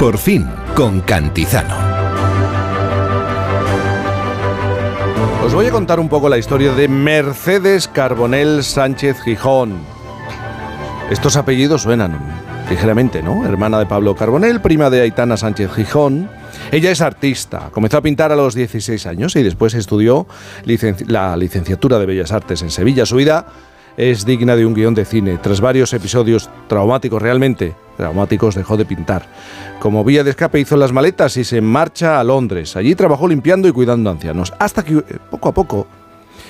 Por fin, con Cantizano. Os voy a contar un poco la historia de Mercedes Carbonell Sánchez Gijón. Estos apellidos suenan ligeramente, ¿no? Hermana de Pablo Carbonell, prima de Aitana Sánchez Gijón. Ella es artista, comenzó a pintar a los 16 años y después estudió la licenciatura de Bellas Artes en Sevilla. Su vida es digna de un guion de cine. Tras varios episodios traumáticos, realmente traumáticos, dejó de pintar. Como vía de escape hizo las maletas y se marcha a Londres. Allí trabajó limpiando y cuidando ancianos, hasta que eh, poco a poco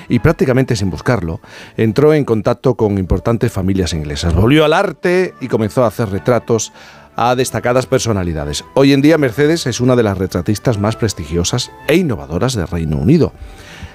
y prácticamente sin buscarlo, entró en contacto con importantes familias inglesas. Volvió al arte y comenzó a hacer retratos a destacadas personalidades. Hoy en día Mercedes es una de las retratistas más prestigiosas e innovadoras del Reino Unido.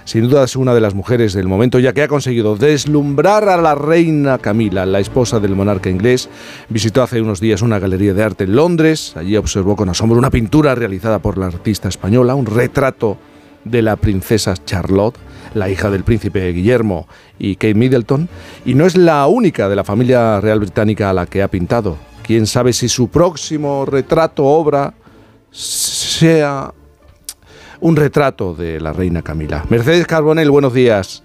Sin duda es una de las mujeres del momento, ya que ha conseguido deslumbrar a la reina Camila, la esposa del monarca inglés. Visitó hace unos días una galería de arte en Londres. Allí observó con asombro una pintura realizada por la artista española, un retrato de la princesa Charlotte, la hija del príncipe Guillermo y Kate Middleton. Y no es la única de la familia real británica a la que ha pintado. Quién sabe si su próximo retrato obra sea un retrato de la reina Camila. Mercedes Carbonell, buenos días.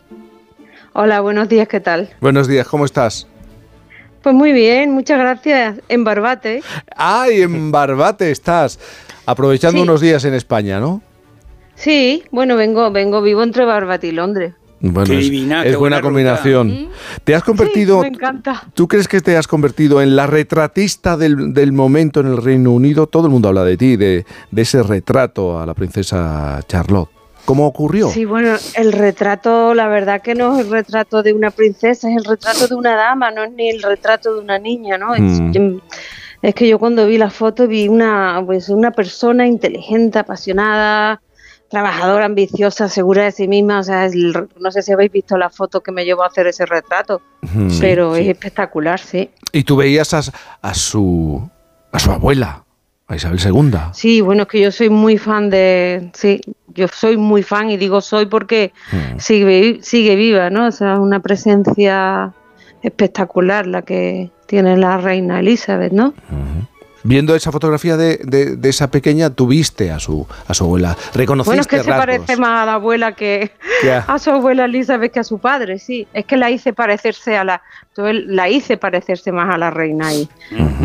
Hola, buenos días, ¿qué tal? Buenos días, ¿cómo estás? Pues muy bien, muchas gracias. En Barbate. ¡Ay, en Barbate estás! Aprovechando unos días en España, ¿no? Sí, bueno, vengo, vengo vivo entre Barbate y Londres. Bueno, es, buena, combinación. Te has convertido. me encanta. ¿Tú crees que te has convertido en la retratista del, momento en el Reino Unido? Todo el mundo habla de ti, de, ese retrato a la princesa Charlotte. ¿Cómo ocurrió? Sí, bueno, el retrato, la verdad que no es el retrato de una princesa, es el retrato de una dama, no es ni el retrato de una niña, ¿no? Es, mm. que yo cuando vi la foto vi una, pues, una persona inteligente, apasionada, trabajadora, ambiciosa, segura de sí misma. O sea, no sé si habéis visto la foto que me llevó a hacer ese retrato, pero es espectacular, sí. ¿Y tú veías a, su, a su abuela, a Isabel II? Sí, bueno, es que yo soy muy fan de. Sí, yo soy muy fan y digo soy porque sigue, sigue viva, ¿no? O sea, una presencia espectacular la que tiene la reina Elizabeth, ¿no? Viendo esa fotografía de, de, esa pequeña, tuviste a su, a su abuela. ¿Reconociste Bueno, es que se parece más a la abuela que a su abuela Elizabeth que a su padre, sí. Es que la hice parecerse a la. La hice parecerse más a la reina ahí.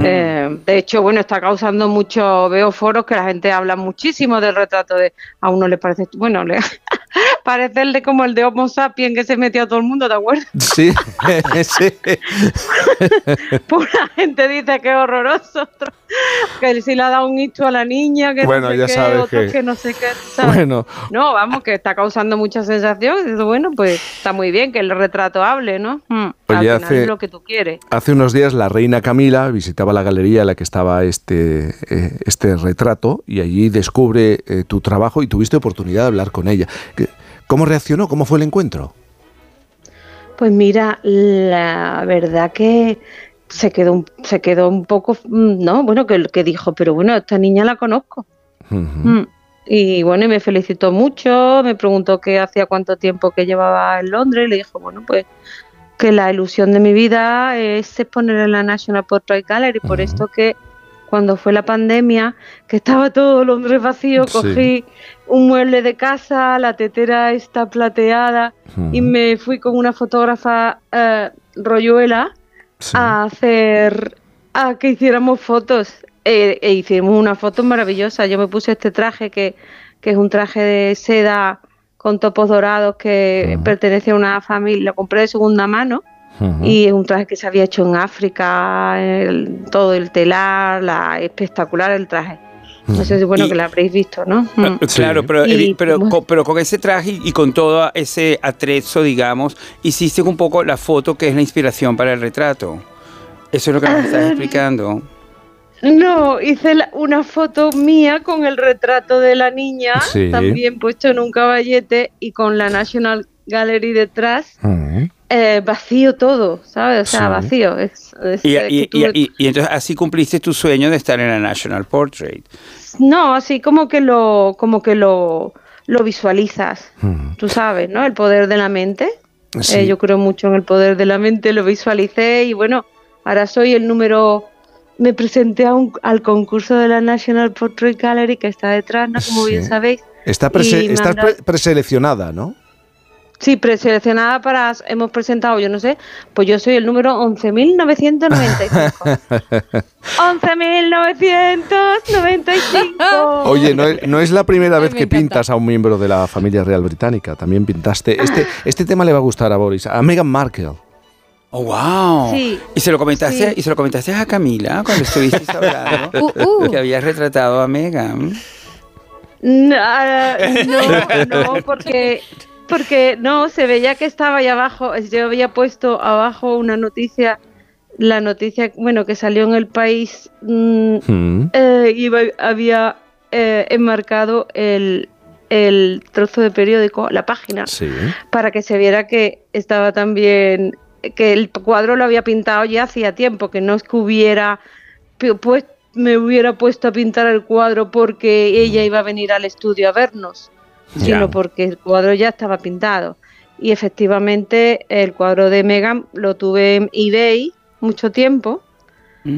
Eh, de hecho, bueno, está causando mucho. Veo foros que la gente habla muchísimo del retrato de. A uno le parece. Bueno, le, parecerle como el de Homo sapiens que se metió a todo el mundo, ¿te acuerdas? Sí, sí. Pura gente dice que es horroroso que si le ha dado un hito a la niña, que bueno, no sé ya qué, sabes que... no sé qué. Bueno. No, vamos, que está causando mucha sensación. bueno, pues está muy bien que el retrato hable, ¿no? Mm, hace, lo que tú quieres. Hace unos días la reina Camila visitaba la galería en la que estaba este, eh, este retrato y allí descubre eh, tu trabajo y tuviste oportunidad de hablar con ella. ¿Cómo reaccionó? ¿Cómo fue el encuentro? Pues mira, la verdad que se quedó, un, se quedó un poco, mm, no, bueno, que, que dijo, pero bueno, esta niña la conozco. Mm. Y bueno, y me felicitó mucho, me preguntó qué hacía cuánto tiempo que llevaba en Londres, y le dijo, bueno, pues que la ilusión de mi vida es exponer en la National Portrait Gallery, por esto que cuando fue la pandemia, que estaba todo Londres vacío, cogí un mueble de casa, la tetera está plateada, y me fui con una fotógrafa eh, rolluela a hacer, a que hiciéramos fotos. E, e, hicimos una foto maravillosa. Yo me puse este traje que, que es un traje de seda con topos dorados que pertenece a una familia, lo compré de segunda mano. Y es un traje que se había hecho en África, todo el telar, la, espectacular el traje. No sé si bueno que lo habréis visto, ¿no? Ah, claro, pero, pero, con, pero con ese traje y con todo ese atrezo, digamos, hiciste un poco la foto que es la inspiración para el retrato. Eso es lo que me estás explicando. No, hice una foto mía con el retrato de la niña, también puesto en un caballete y con la National Gallery detrás. Eh, vacío todo, ¿sabes? O sea, vacío. y, entonces así cumpliste tu sueño de estar en la National Portrait. No, así como que lo, como que lo, lo visualizas, tú sabes, ¿no? El poder de la mente. Eh, yo creo mucho en el poder de la mente, lo visualicé y bueno, ahora soy el número me presenté al concurso de la National Portrait Gallery que está detrás, ¿no? como bien sabéis. Está estás preseleccionada, ¿no? Sí, preseleccionada para. Hemos presentado, yo no sé, pues yo soy el número 11.995. 11.995. Oye, no es, la primera vez que pintas a un miembro de la familia real británica. También pintaste. Este, este tema le va a gustar a Boris, a Meghan Markle. Oh, wow. Sí, ¿Y se lo comentaste, y se lo comentaste a Camila cuando estuviste hablando uh, uh. que habías retratado a Megan. No, no, porque porque no, se veía que estaba ahí abajo. Yo había puesto abajo una noticia, la noticia, bueno, que salió en el país mm, hmm. eh, y había eh, enmarcado el, el, trozo de periódico, la página, para que se viera que estaba también, que el cuadro lo había pintado ya hacía tiempo, que no es que hubiera pues, me hubiera puesto a pintar el cuadro porque ella iba a venir al estudio a vernos sino porque el cuadro ya estaba pintado. Y efectivamente el cuadro de Megan lo tuve en eBay mucho tiempo.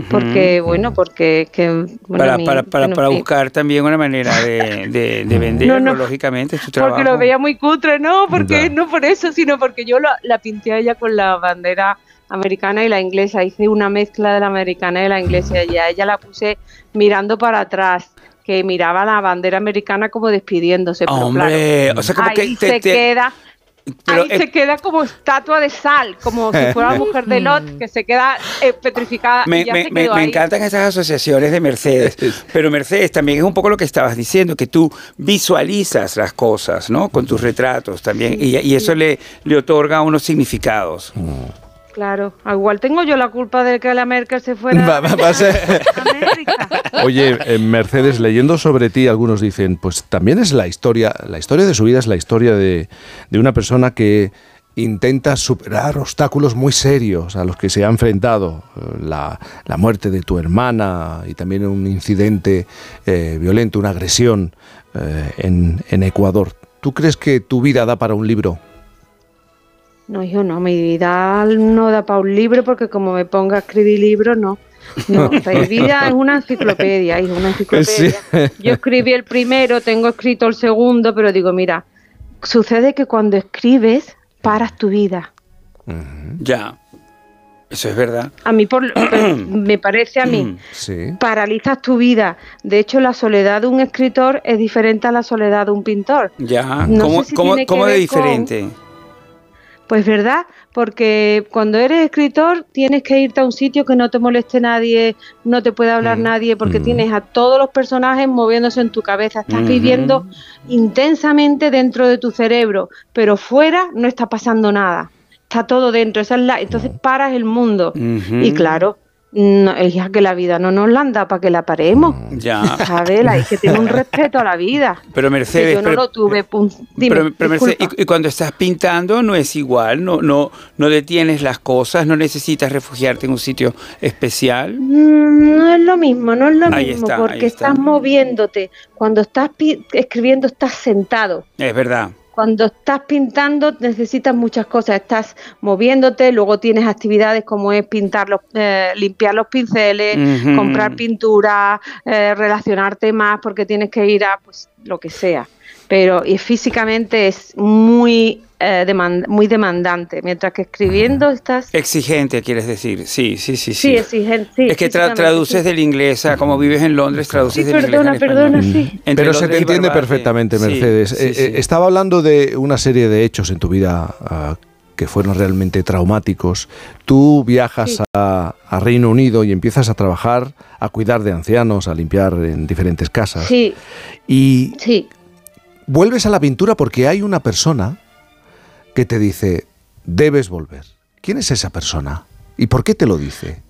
porque, bueno, porque... Que, para, para, para, buscar también una manera de, de, venderlo, lógicamente, Porque lo veía muy cutre, no, porque no por eso, sino porque yo la, la pinté a ella con la bandera americana y la inglesa. Hice una mezcla de la americana y la inglesa y a ella la puse mirando para atrás que miraba la bandera americana como despidiéndose. Hombre, o sea, como ahí se queda. ahí se queda como estatua de sal, como si fuera la mujer de Lot, que se queda eh, petrificada. Me, encantan esas asociaciones de Mercedes, pero Mercedes también es un poco lo que estabas diciendo, que tú visualizas las cosas, ¿no? Con tus retratos también, y, eso le, le otorga unos significados. Mm. Claro, igual tengo yo la culpa de que la Merkel se fuera a América. Oye, eh, Mercedes, leyendo sobre ti, algunos dicen, pues también es la historia, la historia de su vida es la historia de, una persona que intenta superar obstáculos muy serios a los que se ha enfrentado, eh, la, muerte de tu hermana y también un incidente eh, violento, una agresión en, en Ecuador. ¿Tú crees que tu vida da para un libro? No, hijo, no, mi vida no da para un libro porque como me ponga a escribir libros, no. No, mi vida es una enciclopedia, es una enciclopedia. Yo escribí el primero, tengo escrito el segundo, pero digo, mira, sucede que cuando escribes, paras tu vida. Ya. Eso es verdad. A mí, por, me parece a mí, sí. paralizas tu vida. De hecho, la soledad de un escritor es diferente a la soledad de un pintor. Ya, ¿cómo, cómo, cómo de diferente? Pues verdad, porque cuando eres escritor tienes que irte a un sitio que no te moleste nadie, no te puede hablar mm, nadie, porque mm. tienes a todos los personajes moviéndose en tu cabeza, estás viviendo intensamente dentro de tu cerebro, pero fuera no está pasando nada, está todo dentro, esa es la, entonces paras el mundo. Y claro, no, es ya que la vida no nos la anda para que la paremos. Ya. ¿Sabes? Hay que tener un respeto a la vida. Pero Mercedes. yo no lo tuve. pero, Mercedes, y, cuando estás pintando no es igual, no, no, no detienes las cosas, no necesitas refugiarte en un sitio especial. Mm, no es lo mismo, no es lo mismo, porque estás moviéndote. Cuando estás escribiendo, estás sentado. Es verdad cuando estás pintando necesitas muchas cosas, estás moviéndote, luego tienes actividades como es pintar los, eh, limpiar los pinceles, comprar pintura, eh, relacionarte más porque tienes que ir a pues lo que sea. Pero y físicamente es muy eh, muy demandante, mientras que escribiendo estás... Exigente, quieres decir, sí, sí, sí. Sí, sí exigente. es que traduces del inglés, a, como vives en Londres, traduces del perdona, inglés. Perdona, perdona, sí. Pero se te entiende perfectamente, Mercedes. Eh, eh, estaba hablando de una serie de hechos en tu vida ah, que fueron realmente traumáticos. Tú viajas a, a, Reino Unido y empiezas a trabajar, a cuidar de ancianos, a limpiar en diferentes casas. Sí. Y vuelves a la pintura porque hay una persona que te dice, debes volver. ¿Quién es esa persona? ¿Y por qué te lo dice?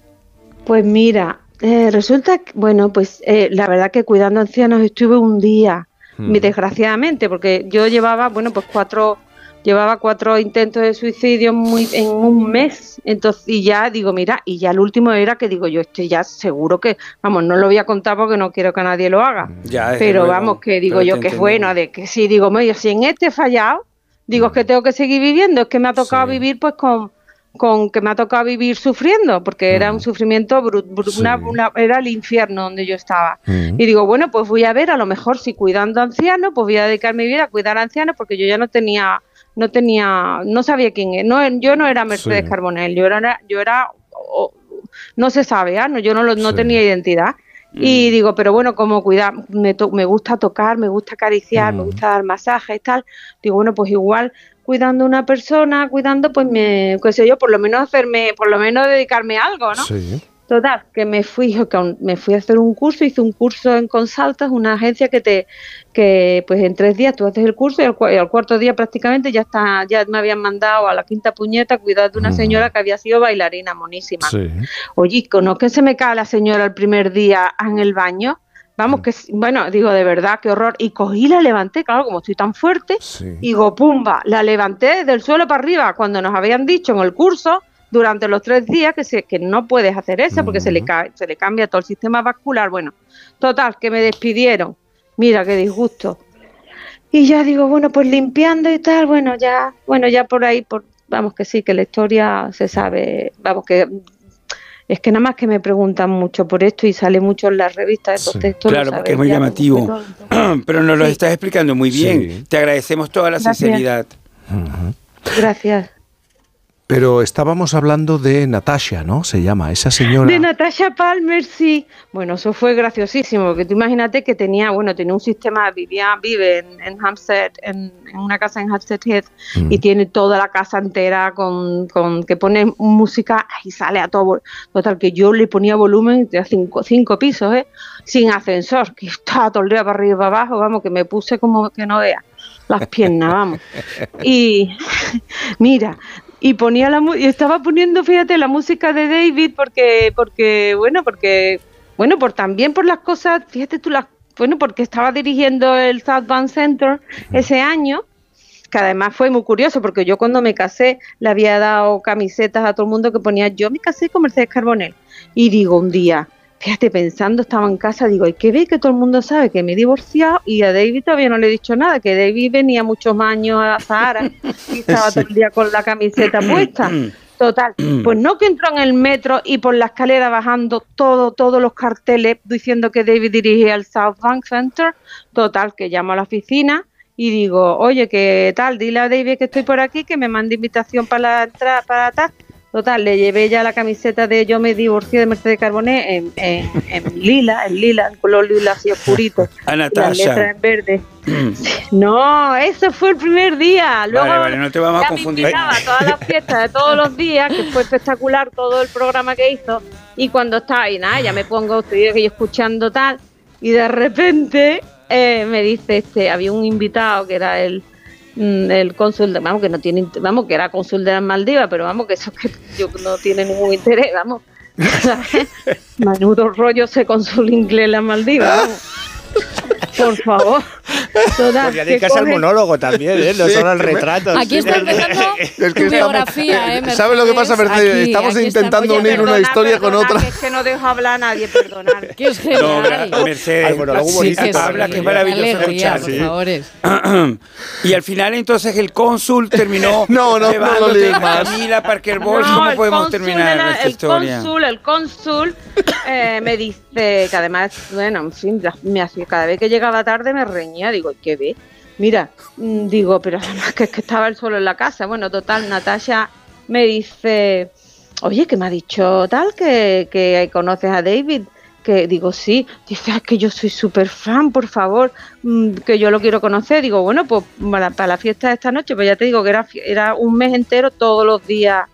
Pues mira, eh, resulta que, bueno, pues eh, la verdad que cuidando ancianos estuve un día, hmm. desgraciadamente, porque yo llevaba, bueno, pues cuatro, llevaba cuatro intentos de suicidio muy, en un mes, entonces, y ya digo, mira, y ya el último era que digo, yo estoy ya seguro que, vamos, no lo voy a contar porque no quiero que nadie lo haga, pero vamos, que digo yo que es bueno, de que sí, digo, si en este he fallado, Digo, es que tengo que seguir viviendo, es que me ha tocado vivir pues con, con que me ha tocado vivir sufriendo, porque era un sufrimiento brutal, era el infierno donde yo estaba. Y digo, bueno, pues voy a ver, a lo mejor si cuidando ancianos, pues voy a dedicar mi vida a cuidar a ancianos, porque yo ya no tenía, no tenía, no sabía quién era, no, yo no era Mercedes Carbonell, yo era, yo era, no se sabe, ¿ah? no, yo no, no tenía identidad. Y mm. digo, pero bueno, como cuidar, me, me gusta tocar, me gusta acariciar, me mm. gusta dar masajes y tal. Digo, bueno, pues igual cuidando a una persona, cuidando, pues me, qué sé yo, por lo menos hacerme, por lo menos dedicarme a algo, ¿no? Sí. Total, que me fui, me fui a hacer un curso, hice un curso en Consaltas, una agencia que te, que pues en tres días tú haces el curso y al, cuarto día prácticamente ya está, ya me habían mandado a la quinta puñeta a cuidar de una señora que había sido bailarina monísima. Sí. Oye, ¿no que se me cae la señora el primer día en el baño? Vamos, que bueno, digo, de verdad, qué horror. Y cogí, la levanté, claro, como estoy tan fuerte, y digo, pumba, la levanté del suelo para arriba, cuando nos habían dicho en el curso, durante los tres días, que, se, que no puedes hacer eso, porque se le, se le cambia todo el sistema vascular. Bueno, total, que me despidieron. Mira, qué disgusto. Y ya digo, bueno, pues limpiando y tal, bueno, ya, bueno, ya por ahí, por, vamos que sí, que la historia se sabe, vamos que es que nada más que me preguntan mucho por esto y sale mucho en las revistas, entonces Claro, porque es muy llamativo. Pero nos lo estás explicando muy bien. Te agradecemos toda la sinceridad. Gracias. Pero estábamos hablando de Natasha, ¿no? Se llama, esa señora. De Natasha Palmer, sí. Bueno, eso fue graciosísimo, porque tú imagínate que tenía, bueno, tenía un sistema, vivía, vive en, Hampstead, en, una casa en Hampstead Heath, y mm. tiene toda la casa entera con, con, que pone música y sale a todo. Total, que yo le ponía volumen de cinco, cinco pisos, ¿eh? Sin ascensor, que estaba todo el día para arriba y para abajo, vamos, que me puse como que no vea las piernas, vamos. Y mira, y ponía la y estaba poniendo fíjate la música de David porque porque bueno porque bueno por también por las cosas fíjate tú las bueno porque estaba dirigiendo el South Bank Center ese año que además fue muy curioso porque yo cuando me casé le había dado camisetas a todo el mundo que ponía yo me casé con Mercedes Carbonell. Y digo un día fíjate, pensando, estaba en casa, digo, hay que ver que todo el mundo sabe que me he divorciado y a David todavía no le he dicho nada, que David venía muchos años a Zahara y estaba todo el día con la camiseta puesta. Total, pues no que entró en el metro y por la escalera bajando todo, todos los carteles diciendo que David dirigía el South Bank Center. Total, que llamo a la oficina y digo, oye, ¿qué tal? Dile a David que estoy por aquí, que me mande invitación para la entrada, para tal. Total, le llevé ya la camiseta de Yo me divorcié de Mercedes Carboné en, en, lila, en lila, en color lila así oscurito. A Natasha. en verde. no, eso fue el primer día. Luego vale, vale, no te vamos a confundir. Me todas las fiestas de todos los días, que fue espectacular todo el programa que hizo. Y cuando estaba ahí, nada, ya me pongo, estoy escuchando tal. Y de repente eh, me dice, este, había un invitado que era el Mm, el cónsul, de, vamos, que no tiene, vamos, que era cónsul de las Maldivas, pero vamos, que eso que yo no tiene ningún interés, vamos. Menudo rollo ese cónsul inglés en las Maldivas, vamos. Por favor. Podría dedicarse al monólogo también, ¿eh? no solo al retrato. Aquí está empezando es que biografía, ¿eh? ¿Sabes lo que pasa, Mercedes? estamos intentando unir una historia con otra. es que no dejo hablar a nadie, perdonad. Que es genial. No, Mercedes, al monólogo bonito. Que habla, que es maravilloso escuchar. Por favores. y al final, entonces, el cónsul terminó no, no, no lo leí más. Camila Parker Bowles, ¿cómo podemos terminar esta el historia? Cónsul, el cónsul eh, me dice que además, bueno, en fin, me hacía, cada vez que llegaba tarde me reñía, digo, ¿qué ve? Mira, mm, digo, pero además que es que estaba él solo en la casa. Bueno, total, Natasha me dice, oye, que me ha dicho tal que, que conoces a David. Que digo, sí, dice, es que yo soy súper fan, por favor, mm, que yo lo quiero conocer. Digo, bueno, pues para, la fiesta de esta noche, pues ya te digo que era, era un mes entero, todos los días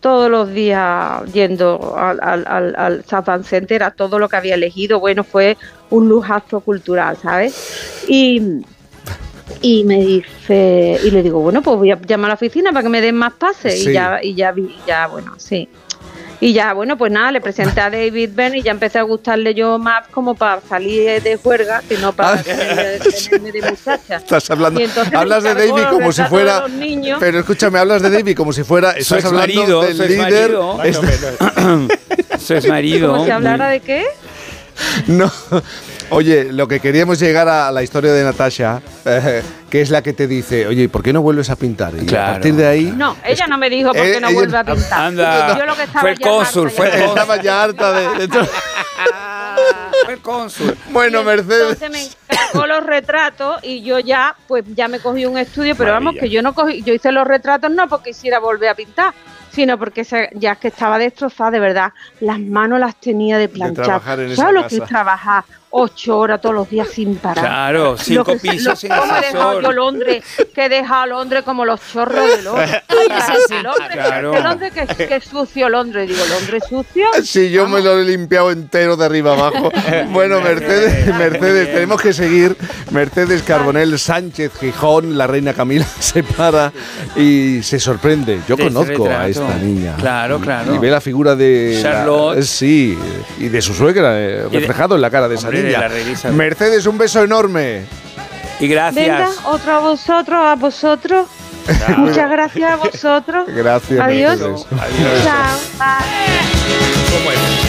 todos los días yendo al, al, al, Center a todo lo que había elegido. Bueno, fue un lujazo cultural, ¿sabes? Y, y me dice, y le digo, bueno, pues voy a llamar a la oficina para que me den más pases. Y ya, y ya vi, ya, bueno, sí. Y ya, bueno, pues nada, le presenté a David Ben y ya empecé a gustarle yo más como para salir de juerga, que no para ah. tenerme de muchacha. Estás hablando, hablas de David como si fuera. Pero escúchame, hablas de David como si fuera. Estás hablando del líder. Marido. Eso es marido. ¿Cómo se hablara de qué? no. Oye, lo que queríamos llegar a la historia de Natasha, eh, que es la que te dice, oye, ¿por qué no vuelves a pintar? Y a partir de ahí. No, ella no me dijo por qué Eh, no vuelve a pintar. Anda, Yo lo que estaba fue el cónsul, fue el. Estaba ya harta de. de todo. Fue el cónsul. Bueno, Mercedes. Entonces me encargó los retratos y yo ya, pues ya me cogí un estudio, pero vamos, que yo no cogí, yo hice los retratos no porque quisiera volver a pintar, sino porque se- ya es que estaba destrozada, de verdad. Las manos las tenía de planchar. trabajar en esa ¿Sabes lo que es trabajar ocho horas todos los días sin parar? Claro, cinco que pisos lo- sin ¿Cómo he dejado ascensor. yo Londres? Que he dejado Londres como los chorros de Londres. Londres, Claro. que Londres, que, que sucio Londres. Digo, ¿Londres sucio? Sí, yo me lo he limpiado entero de arriba abajo. Bueno, Mercedes, Mercedes, tenemos que seguir. Mercedes Carbonell Sánchez Gijón, la reina Camila se para y se sorprende. Yo conozco a esta niña. Claro, Y- claro. Y ve la figura de la- Charlotte. sí, y de su suegra eh, de- reflejado en la cara de esa Hombre, de niña. la reina Isabel. Mercedes, un beso enorme. Y gracias. Venga, otro a vosotros, a vosotros. Muchas gracias a vosotros. Gracias. Adiós. Adiós. Chao. Bye.